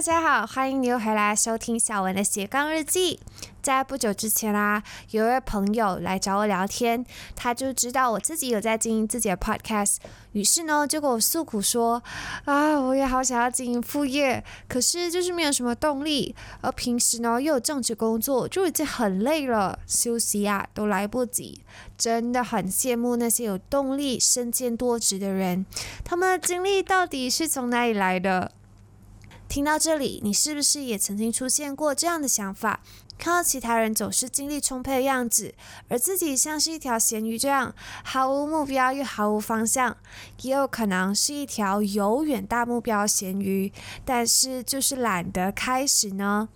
大家好，欢迎你又回来收听小文的斜杠日记。在不久之前啊，有一位朋友来找我聊天，他就知道我自己有在经营自己的 podcast，于是呢就跟我诉苦说：啊，我也好想要经营副业，可是就是没有什么动力，而平时呢又有正职工作，就已经很累了，休息啊都来不及，真的很羡慕那些有动力、身兼多职的人，他们的精力到底是从哪里来的？听到这里，你是不是也曾经出现过这样的想法？看到其他人总是精力充沛的样子，而自己像是一条咸鱼这样，毫无目标又毫无方向；也有可能是一条有远大目标咸鱼，但是就是懒得开始呢？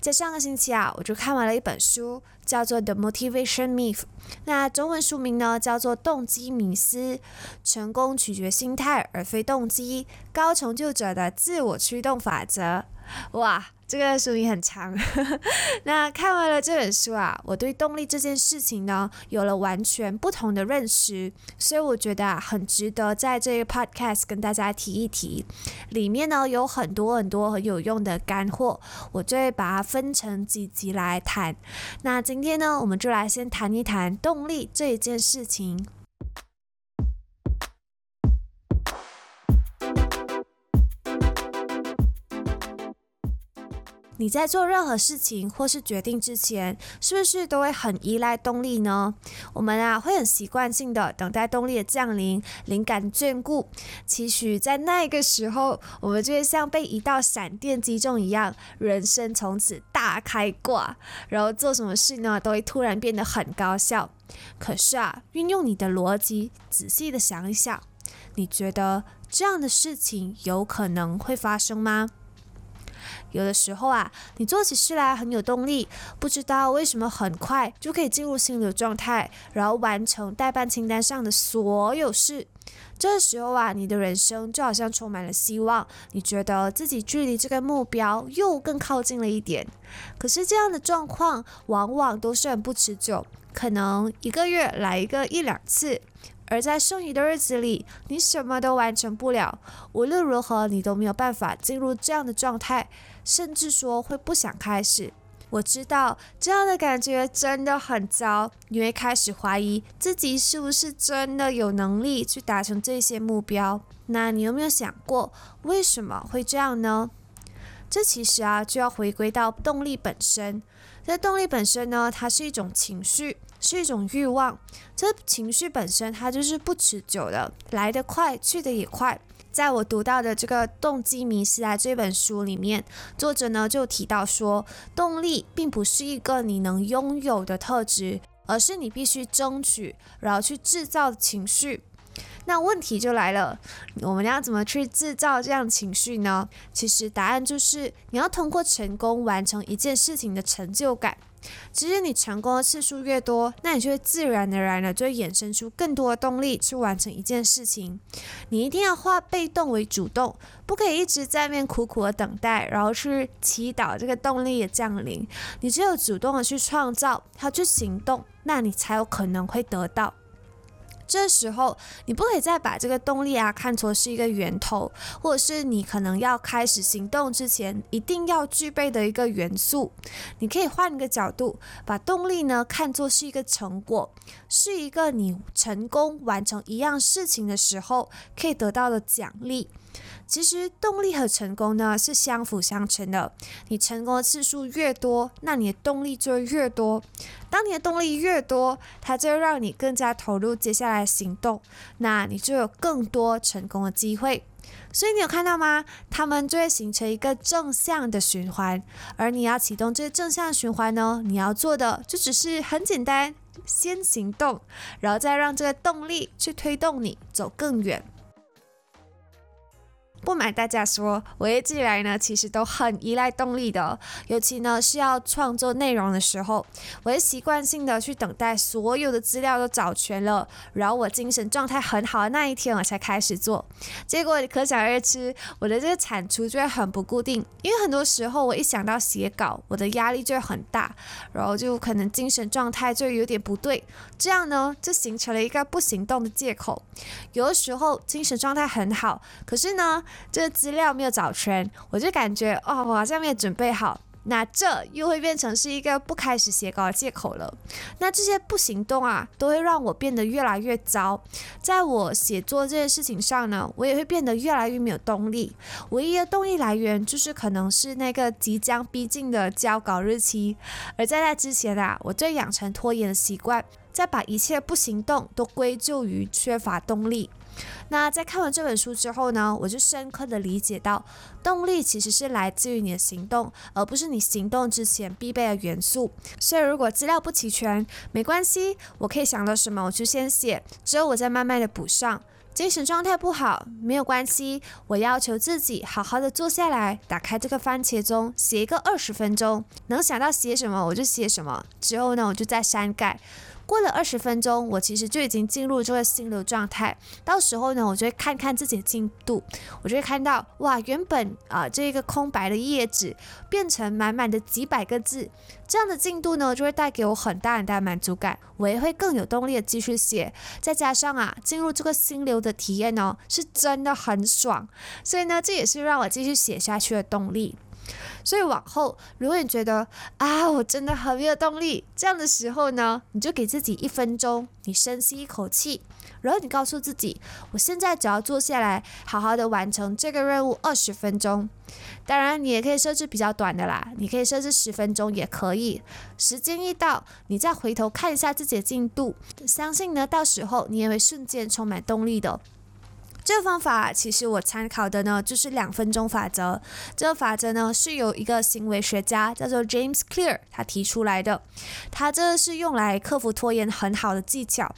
在上个星期啊，我就看完了一本书，叫做《The Motivation Myth》，那中文书名呢叫做《动机迷思》，成功取决心态而非动机，高成就者的自我驱动法则。哇！这个书名很长，那看完了这本书啊，我对动力这件事情呢有了完全不同的认识，所以我觉得啊很值得在这个 podcast 跟大家提一提。里面呢有很多很多很有用的干货，我就会把它分成几集来谈。那今天呢，我们就来先谈一谈动力这一件事情。你在做任何事情或是决定之前，是不是都会很依赖动力呢？我们啊会很习惯性的等待动力的降临，灵感眷顾，期许在那个时候，我们就会像被一道闪电击中一样，人生从此大开挂，然后做什么事呢都会突然变得很高效。可是啊，运用你的逻辑，仔细的想一想，你觉得这样的事情有可能会发生吗？有的时候啊，你做起事来很有动力，不知道为什么很快就可以进入心流状态，然后完成代办清单上的所有事。这时候啊，你的人生就好像充满了希望，你觉得自己距离这个目标又更靠近了一点。可是这样的状况往往都是很不持久，可能一个月来一个一两次。而在剩余的日子里，你什么都完成不了。无论如何，你都没有办法进入这样的状态，甚至说会不想开始。我知道这样的感觉真的很糟，你会开始怀疑自己是不是真的有能力去达成这些目标。那你有没有想过，为什么会这样呢？这其实啊，就要回归到动力本身。这动力本身呢，它是一种情绪。是一种欲望，这情绪本身它就是不持久的，来得快，去得也快。在我读到的这个《动机迷失》啊这本书里面，作者呢就提到说，动力并不是一个你能拥有的特质，而是你必须争取，然后去制造情绪。那问题就来了，我们要怎么去制造这样情绪呢？其实答案就是你要通过成功完成一件事情的成就感。其实你成功的次数越多，那你就会自然而然的就会衍生出更多的动力去完成一件事情。你一定要化被动为主动，不可以一直在面苦苦的等待，然后去祈祷这个动力的降临。你只有主动的去创造，要去行动，那你才有可能会得到。这时候，你不可以再把这个动力啊看作是一个源头，或者是你可能要开始行动之前一定要具备的一个元素。你可以换一个角度，把动力呢看作是一个成果，是一个你成功完成一样事情的时候可以得到的奖励。其实动力和成功呢是相辅相成的。你成功的次数越多，那你的动力就会越多。当你的动力越多，它就会让你更加投入接下来行动，那你就有更多成功的机会。所以你有看到吗？他们就会形成一个正向的循环。而你要启动这个正向循环呢，你要做的就只是很简单，先行动，然后再让这个动力去推动你走更远。不瞒大家说，我一直以来呢，其实都很依赖动力的。尤其呢是要创作内容的时候，我会习惯性的去等待所有的资料都找全了，然后我精神状态很好的那一天，我才开始做。结果可想而知，我的这个产出就会很不固定。因为很多时候，我一想到写稿，我的压力就会很大，然后就可能精神状态就有点不对。这样呢，就形成了一个不行动的借口。有的时候精神状态很好，可是呢。这个资料没有找全，我就感觉哦，我好像没有准备好。那这又会变成是一个不开始写稿的借口了。那这些不行动啊，都会让我变得越来越糟。在我写作这件事情上呢，我也会变得越来越没有动力。唯一的动力来源就是可能是那个即将逼近的交稿日期。而在那之前啊，我就养成拖延的习惯，再把一切不行动都归咎于缺乏动力。那在看完这本书之后呢，我就深刻的理解到，动力其实是来自于你的行动，而不是你行动之前必备的元素。所以如果资料不齐全，没关系，我可以想到什么我就先写，之后我再慢慢的补上。精神状态不好没有关系，我要求自己好好的坐下来，打开这个番茄钟，写一个二十分钟，能想到写什么我就写什么，之后呢我就再删改。过了二十分钟，我其实就已经进入这个心流状态。到时候呢，我就会看看自己的进度，我就会看到，哇，原本啊这一个空白的页纸变成满满的几百个字，这样的进度呢，就会带给我很大很大的满足感，我也会更有动力的继续写。再加上啊，进入这个心流的体验呢，是真的很爽，所以呢，这也是让我继续写下去的动力。所以往后，如果你觉得啊，我真的很有动力，这样的时候呢，你就给自己一分钟，你深吸一口气，然后你告诉自己，我现在只要坐下来，好好的完成这个任务二十分钟。当然，你也可以设置比较短的啦，你可以设置十分钟也可以。时间一到，你再回头看一下自己的进度，相信呢，到时候你也会瞬间充满动力的。这个方法其实我参考的呢，就是两分钟法则。这个法则呢，是由一个行为学家叫做 James Clear 他提出来的。他这是用来克服拖延很好的技巧。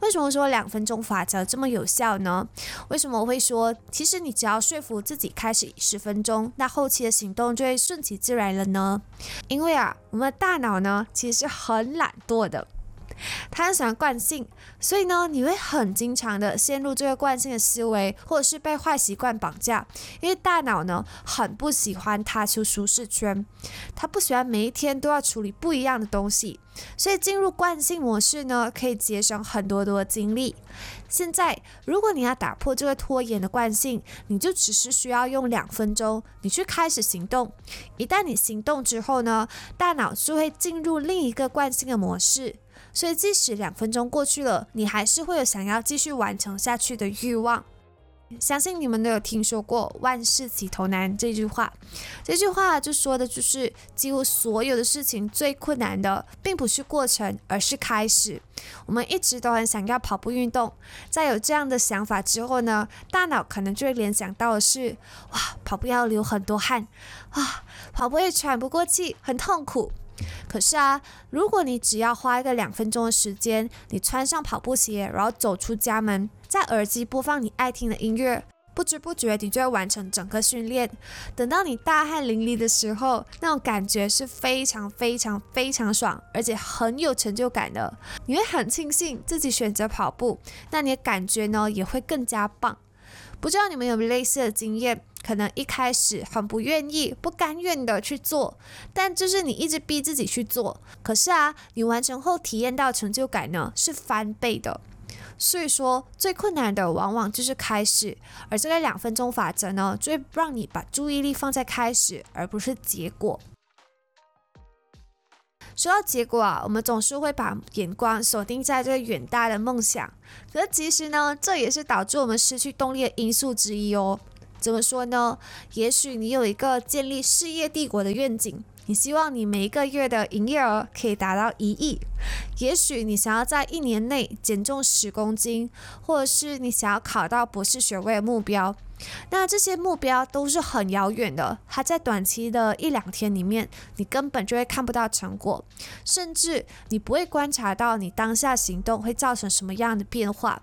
为什么说两分钟法则这么有效呢？为什么我会说，其实你只要说服自己开始十分钟，那后期的行动就会顺其自然了呢？因为啊，我们的大脑呢，其实是很懒惰的。他很喜欢惯性，所以呢，你会很经常的陷入这个惯性的思维，或者是被坏习惯绑架。因为大脑呢，很不喜欢踏出舒适圈，他不喜欢每一天都要处理不一样的东西，所以进入惯性模式呢，可以节省很多多的精力。现在，如果你要打破这个拖延的惯性，你就只是需要用两分钟，你去开始行动。一旦你行动之后呢，大脑就会进入另一个惯性的模式。所以，即使两分钟过去了，你还是会有想要继续完成下去的欲望。相信你们都有听说过“万事起头难”这句话。这句话就说的就是，几乎所有的事情最困难的，并不是过程，而是开始。我们一直都很想要跑步运动，在有这样的想法之后呢，大脑可能就会联想到的是：哇，跑步要流很多汗，哇，跑步也喘不过气，很痛苦。可是啊，如果你只要花一个两分钟的时间，你穿上跑步鞋，然后走出家门，在耳机播放你爱听的音乐，不知不觉你就会完成整个训练。等到你大汗淋漓的时候，那种感觉是非常非常非常爽，而且很有成就感的。你会很庆幸自己选择跑步，那你的感觉呢也会更加棒。不知道你们有没有类似的经验？可能一开始很不愿意、不甘愿的去做，但就是你一直逼自己去做。可是啊，你完成后体验到成就感呢，是翻倍的。所以说，最困难的往往就是开始，而这个两分钟法则呢，最让你把注意力放在开始，而不是结果。说到结果啊，我们总是会把眼光锁定在这个远大的梦想，可是其实呢，这也是导致我们失去动力的因素之一哦。怎么说呢？也许你有一个建立事业帝国的愿景，你希望你每一个月的营业额可以达到一亿；也许你想要在一年内减重十公斤，或者是你想要考到博士学位的目标。那这些目标都是很遥远的，它在短期的一两天里面，你根本就会看不到成果，甚至你不会观察到你当下行动会造成什么样的变化。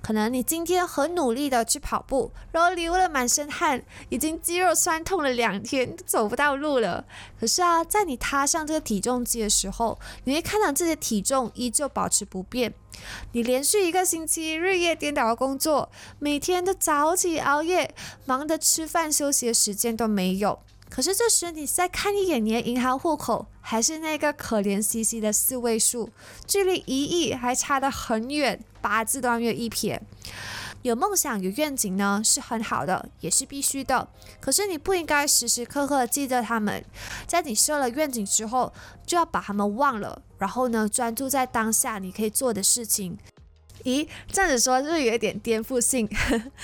可能你今天很努力的去跑步，然后流了满身汗，已经肌肉酸痛了两天，走不到路了。可是啊，在你踏上这个体重机的时候，你会看到自己的体重依旧保持不变。你连续一个星期日夜颠倒的工作，每天都早起熬夜，忙得吃饭休息的时间都没有。可是这时你再看一眼你的银行户口，还是那个可怜兮兮的四位数，距离一亿还差得很远，八字都要约一撇。有梦想、有愿景呢，是很好的，也是必须的。可是你不应该时时刻刻记着他们，在你设了愿景之后，就要把他们忘了，然后呢，专注在当下你可以做的事情。咦，这样子说是不是有点颠覆性？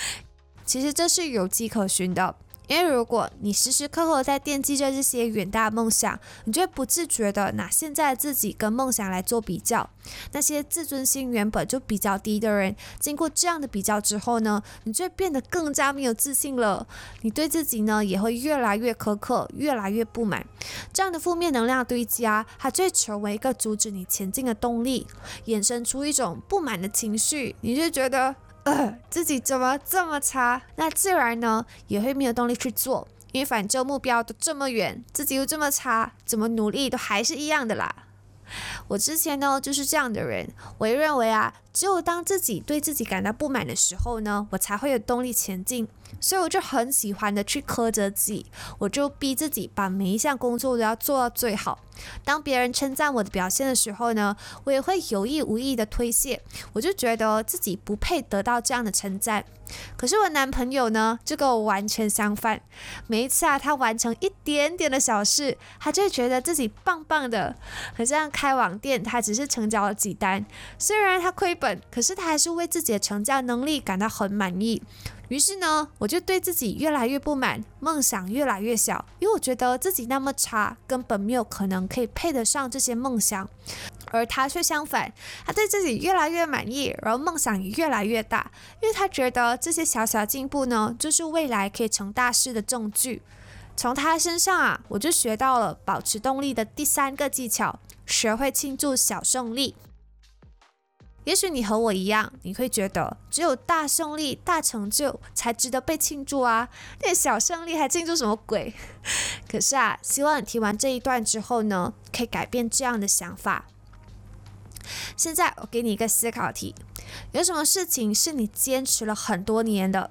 其实这是有迹可循的。因为如果你时时刻刻在惦记着这些远大梦想，你就会不自觉的拿现在自己跟梦想来做比较。那些自尊心原本就比较低的人，经过这样的比较之后呢，你就会变得更加没有自信了。你对自己呢也会越来越苛刻，越来越不满。这样的负面能量堆积啊，它就会成为一个阻止你前进的动力，衍生出一种不满的情绪，你就觉得。自己怎么这么差？那自然呢也会没有动力去做，因为反正目标都这么远，自己又这么差，怎么努力都还是一样的啦。我之前呢就是这样的人，我也认为啊，只有当自己对自己感到不满的时候呢，我才会有动力前进。所以我就很喜欢的去苛责自己，我就逼自己把每一项工作都要做到最好。当别人称赞我的表现的时候呢，我也会有意无意的推卸，我就觉得自己不配得到这样的称赞。可是我男朋友呢，就跟我完全相反。每一次啊，他完成一点点的小事，他就会觉得自己棒棒的。好像开网店，他只是成交了几单，虽然他亏本，可是他还是为自己的成交能力感到很满意。于是呢，我就对自己越来越不满，梦想越来越小，因为我觉得自己那么差，根本没有可能可以配得上这些梦想。而他却相反，他对自己越来越满意，然后梦想也越来越大，因为他觉得这些小小进步呢，就是未来可以成大事的证据。从他身上啊，我就学到了保持动力的第三个技巧：学会庆祝小胜利。也许你和我一样，你会觉得只有大胜利、大成就才值得被庆祝啊，那小胜利还庆祝什么鬼？可是啊，希望你听完这一段之后呢，可以改变这样的想法。现在我给你一个思考题：有什么事情是你坚持了很多年的？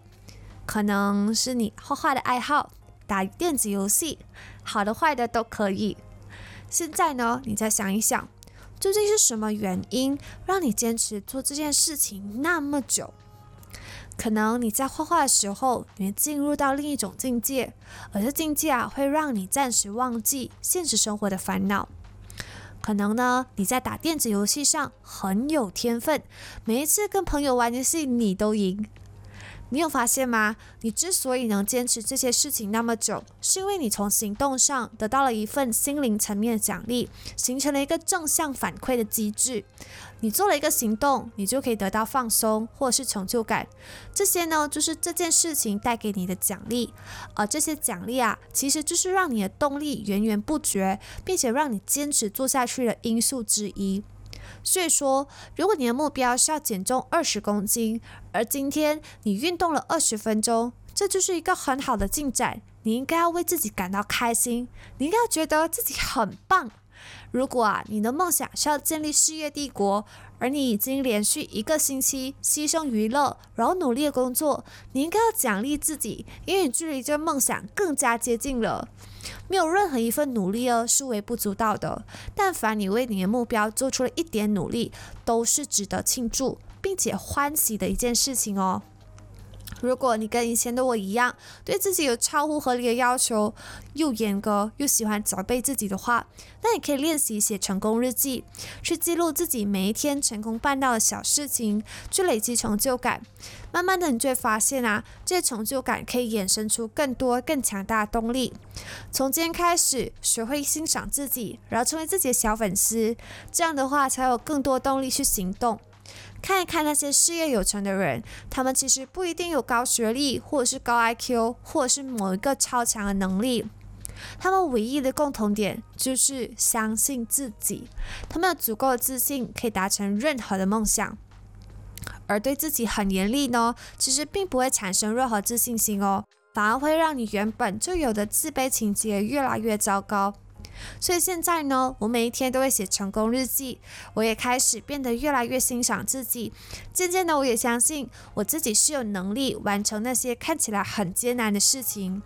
可能是你画画的爱好，打电子游戏，好的坏的都可以。现在呢，你再想一想。究竟是什么原因让你坚持做这件事情那么久？可能你在画画的时候，你会进入到另一种境界，而这境界啊，会让你暂时忘记现实生活的烦恼。可能呢，你在打电子游戏上很有天分，每一次跟朋友玩游戏，你都赢。你有发现吗？你之所以能坚持这些事情那么久，是因为你从行动上得到了一份心灵层面的奖励，形成了一个正向反馈的机制。你做了一个行动，你就可以得到放松或者是成就感。这些呢，就是这件事情带给你的奖励。而这些奖励啊，其实就是让你的动力源源不绝，并且让你坚持做下去的因素之一。所以说，如果你的目标是要减重二十公斤，而今天你运动了二十分钟，这就是一个很好的进展。你应该要为自己感到开心，你应该要觉得自己很棒。如果啊，你的梦想是要建立事业帝国，而你已经连续一个星期牺牲娱乐，然后努力的工作，你应该要奖励自己，因为你距离这个梦想更加接近了。没有任何一份努力哦是微不足道的。但凡你为你的目标做出了一点努力，都是值得庆祝并且欢喜的一件事情哦。如果你跟以前的我一样，对自己有超乎合理的要求，又严格又喜欢责备自己的话，那你可以练习写成功日记，去记录自己每一天成功办到的小事情，去累积成就感。慢慢的，你就会发现啊，这些成就感可以衍生出更多更强大的动力。从今天开始，学会欣赏自己，然后成为自己的小粉丝，这样的话才有更多动力去行动。看一看那些事业有成的人，他们其实不一定有高学历，或者是高 IQ，或者是某一个超强的能力。他们唯一的共同点就是相信自己，他们有足够的自信可以达成任何的梦想。而对自己很严厉呢，其实并不会产生任何自信心哦，反而会让你原本就有的自卑情节越来越糟糕。所以现在呢，我每一天都会写成功日记。我也开始变得越来越欣赏自己。渐渐的，我也相信我自己是有能力完成那些看起来很艰难的事情。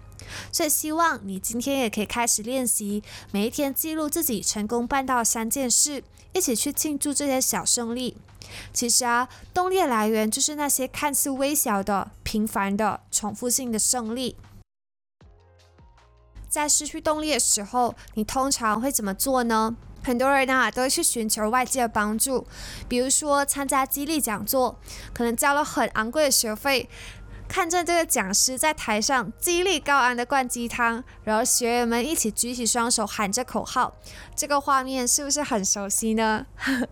所以希望你今天也可以开始练习，每一天记录自己成功办到三件事，一起去庆祝这些小胜利。其实啊，动力来源就是那些看似微小的、平凡的、重复性的胜利。在失去动力的时候，你通常会怎么做呢？很多人啊都会去寻求外界的帮助，比如说参加激励讲座，可能交了很昂贵的学费。看着这个讲师在台上激励高昂的灌鸡汤，然后学员们一起举起双手喊着口号，这个画面是不是很熟悉呢？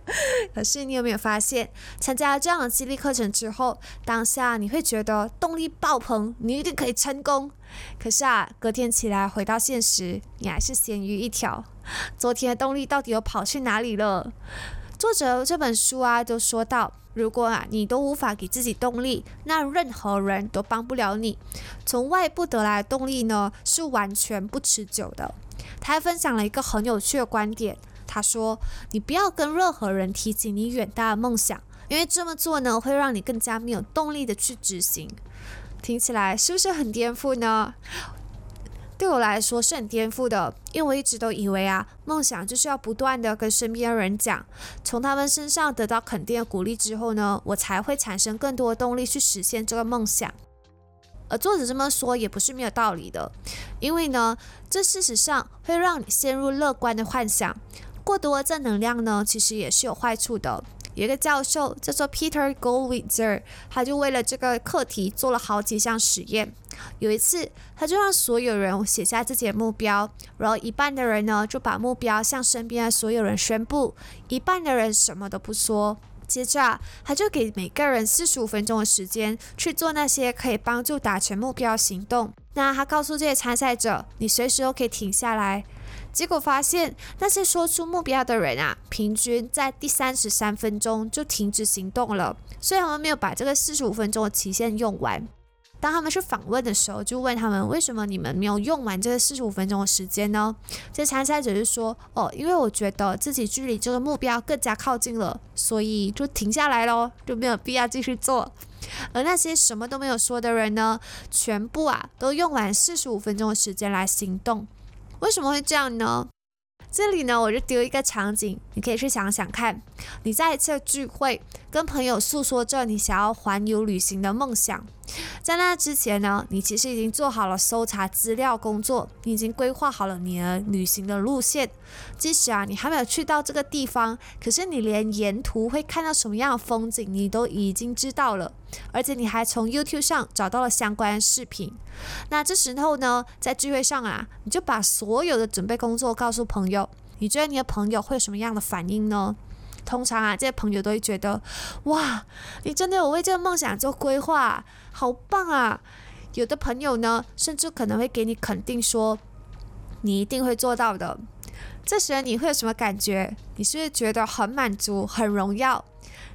可是你有没有发现，参加这样的激励课程之后，当下你会觉得动力爆棚，你一定可以成功。可是啊，隔天起来回到现实，你还是咸鱼一条。昨天的动力到底又跑去哪里了？作者这本书啊，都说到。如果啊，你都无法给自己动力，那任何人都帮不了你。从外部得来的动力呢，是完全不持久的。他还分享了一个很有趣的观点，他说：“你不要跟任何人提起你远大的梦想，因为这么做呢，会让你更加没有动力的去执行。”听起来是不是很颠覆呢？对我来说是很颠覆的，因为我一直都以为啊，梦想就是要不断的跟身边人讲，从他们身上得到肯定的鼓励之后呢，我才会产生更多的动力去实现这个梦想。而作者这么说也不是没有道理的，因为呢，这事实上会让你陷入乐观的幻想，过多的正能量呢，其实也是有坏处的。有一个教授叫做 Peter Goldwitzer，他就为了这个课题做了好几项实验。有一次，他就让所有人写下自己的目标，然后一半的人呢就把目标向身边的所有人宣布，一半的人什么都不说。接着，他就给每个人四十五分钟的时间去做那些可以帮助达成目标行动。那他告诉这些参赛者，你随时都可以停下来。结果发现，那些说出目标的人啊，平均在第三十三分钟就停止行动了，虽然我们没有把这个四十五分钟的期限用完。当他们去访问的时候，就问他们为什么你们没有用完这四十五分钟的时间呢？这参赛者就说：“哦，因为我觉得自己距离这个目标更加靠近了，所以就停下来咯，就没有必要继续做。”而那些什么都没有说的人呢，全部啊都用完四十五分钟的时间来行动。为什么会这样呢？这里呢，我就丢一个场景，你可以去想想看。你在一次聚会，跟朋友诉说着你想要环游旅行的梦想。在那之前呢，你其实已经做好了搜查资料工作，你已经规划好了你的旅行的路线。即使啊，你还没有去到这个地方，可是你连沿途会看到什么样的风景，你都已经知道了。而且你还从 YouTube 上找到了相关视频。那这时候呢，在聚会上啊，你就把所有的准备工作告诉朋友。你觉得你的朋友会有什么样的反应呢？通常啊，这些朋友都会觉得，哇，你真的有为这个梦想做规划，好棒啊！有的朋友呢，甚至可能会给你肯定说，你一定会做到的。这时你会有什么感觉？你是不是觉得很满足、很荣耀？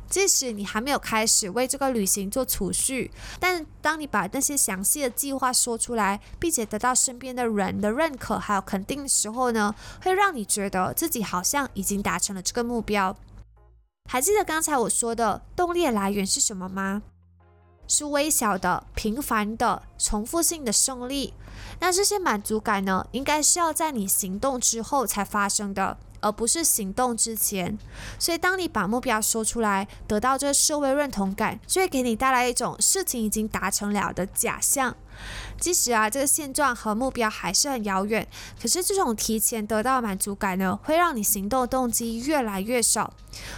即使你还没有开始为这个旅行做储蓄，但当你把那些详细的计划说出来，并且得到身边的人的认可还有肯定的时候呢，会让你觉得自己好像已经达成了这个目标。还记得刚才我说的动力来源是什么吗？是微小的、平凡的、重复性的胜利。那这些满足感呢，应该是要在你行动之后才发生的。而不是行动之前，所以当你把目标说出来，得到这个社会认同感，就会给你带来一种事情已经达成了的假象。即使啊，这个现状和目标还是很遥远，可是这种提前得到满足感呢，会让你行动动机越来越少。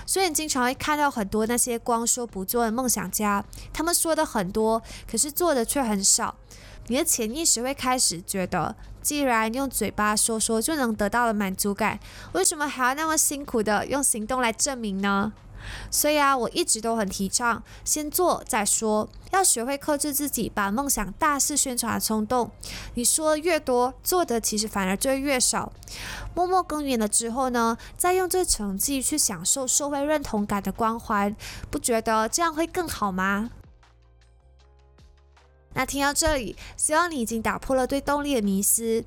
所以你经常会看到很多那些光说不做的梦想家，他们说的很多，可是做的却很少。你的潜意识会开始觉得。既然用嘴巴说说就能得到了满足感，为什么还要那么辛苦的用行动来证明呢？所以啊，我一直都很提倡先做再说，要学会克制自己把梦想大肆宣传的冲动。你说越多，做的其实反而就越少。默默耕耘了之后呢，再用这成绩去享受社会认同感的光环，不觉得这样会更好吗？那听到这里，希望你已经打破了对动力的迷思。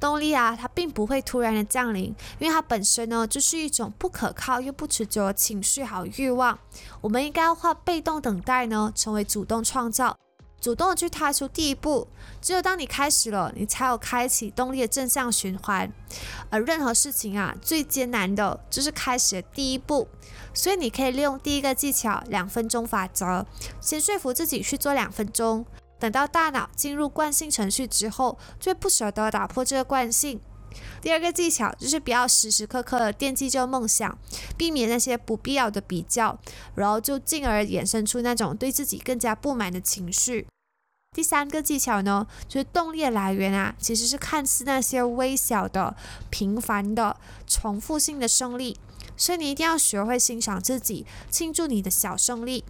动力啊，它并不会突然的降临，因为它本身呢就是一种不可靠又不持久的情绪和欲望。我们应该要化被动等待呢，成为主动创造，主动的去踏出第一步。只有当你开始了，你才有开启动力的正向循环。而任何事情啊，最艰难的就是开始的第一步。所以你可以利用第一个技巧——两分钟法则，先说服自己去做两分钟。等到大脑进入惯性程序之后，就会不舍得打破这个惯性。第二个技巧就是不要时时刻刻的惦记着梦想，避免那些不必要的比较，然后就进而衍生出那种对自己更加不满的情绪。第三个技巧呢，就是动力来源啊，其实是看似那些微小的、平凡的、重复性的胜利，所以你一定要学会欣赏自己，庆祝你的小胜利。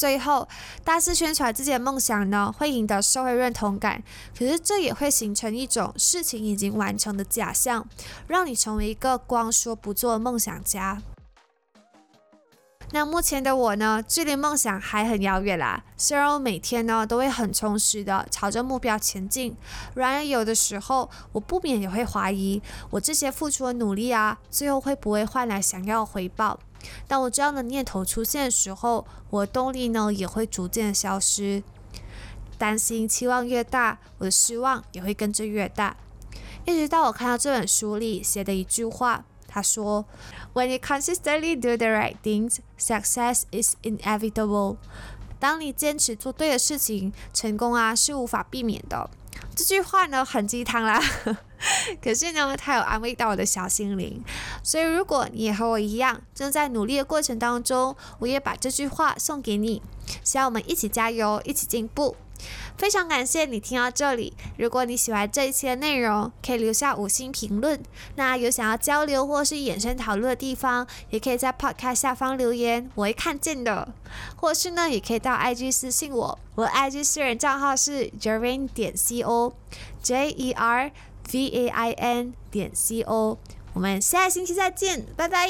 最后，大肆宣传自己的梦想呢，会赢得社会认同感。可是，这也会形成一种事情已经完成的假象，让你成为一个光说不做梦想家。那目前的我呢，距离梦想还很遥远啦。虽然我每天呢都会很充实的朝着目标前进，然而有的时候，我不免也会怀疑，我这些付出的努力啊，最后会不会换来想要回报？当我这样的念头出现的时候，我的动力呢也会逐渐消失。担心期望越大，我的失望也会跟着越大。一直到我看到这本书里写的一句话，他说：“When you consistently do the right things, success is inevitable。”当你坚持做对的事情，成功啊是无法避免的。这句话呢很鸡汤啦。可是呢，它有安慰到我的小心灵，所以如果你也和我一样正在努力的过程当中，我也把这句话送给你，希望我们一起加油，一起进步。非常感谢你听到这里。如果你喜欢这一期的内容，可以留下五星评论。那有想要交流或是衍生讨论的地方，也可以在 Podcast 下方留言，我会看见的。或是呢，也可以到 IG 私信我，我的 IG 私人账号是 Jerin 点 Co，J E R V A I N 点 C O。我们下星期再见，拜拜。